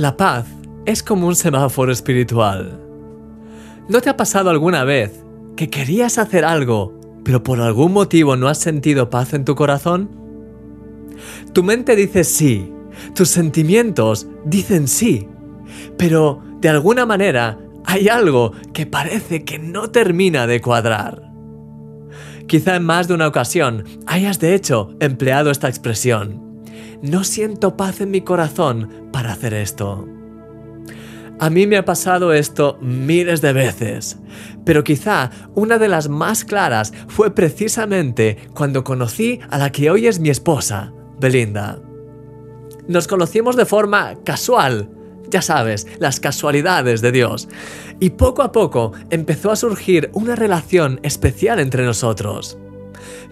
La paz es como un semáforo espiritual. ¿No te ha pasado alguna vez que querías hacer algo, pero por algún motivo no has sentido paz en tu corazón? Tu mente dice sí, tus sentimientos dicen sí, pero de alguna manera hay algo que parece que no termina de cuadrar. Quizá en más de una ocasión hayas de hecho empleado esta expresión no siento paz en mi corazón hacer esto. A mí me ha pasado esto miles de veces, pero quizá una de las más claras fue precisamente cuando conocí a la que hoy es mi esposa, Belinda. Nos conocimos de forma casual, ya sabes, las casualidades de Dios, y poco a poco empezó a surgir una relación especial entre nosotros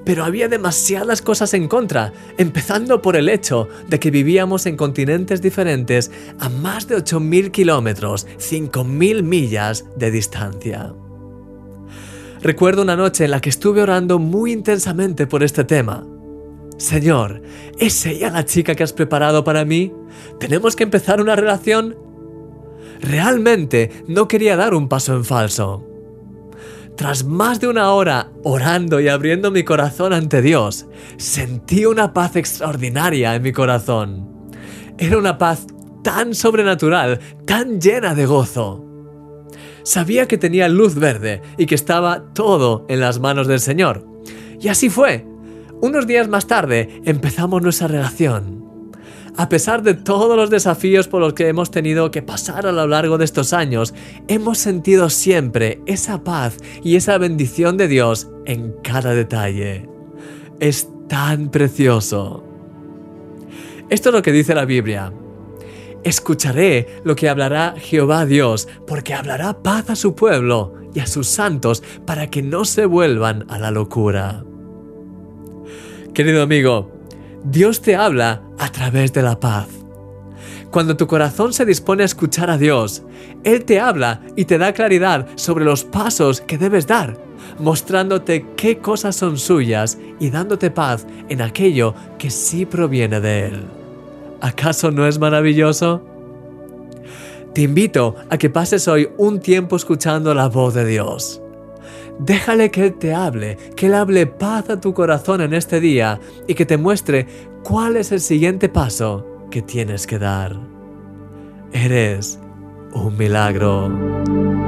pero había demasiadas cosas en contra, empezando por el hecho de que vivíamos en continentes diferentes a más de 8.000 kilómetros, 5.000 millas de distancia. Recuerdo una noche en la que estuve orando muy intensamente por este tema. Señor, ¿es ella la chica que has preparado para mí? ¿Tenemos que empezar una relación? Realmente no quería dar un paso en falso. Tras más de una hora orando y abriendo mi corazón ante Dios, sentí una paz extraordinaria en mi corazón. Era una paz tan sobrenatural, tan llena de gozo. Sabía que tenía luz verde y que estaba todo en las manos del Señor. Y así fue. Unos días más tarde empezamos nuestra relación. A pesar de todos los desafíos por los que hemos tenido que pasar a lo largo de estos años, hemos sentido siempre esa paz y esa bendición de Dios en cada detalle. Es tan precioso. Esto es lo que dice la Biblia. Escucharé lo que hablará Jehová Dios, porque hablará paz a su pueblo y a sus santos para que no se vuelvan a la locura. Querido amigo, Dios te habla a través de la paz. Cuando tu corazón se dispone a escuchar a Dios, Él te habla y te da claridad sobre los pasos que debes dar, mostrándote qué cosas son suyas y dándote paz en aquello que sí proviene de Él. ¿Acaso no es maravilloso? Te invito a que pases hoy un tiempo escuchando la voz de Dios. Déjale que Él te hable, que Él hable paz a tu corazón en este día y que te muestre cuál es el siguiente paso que tienes que dar. Eres un milagro.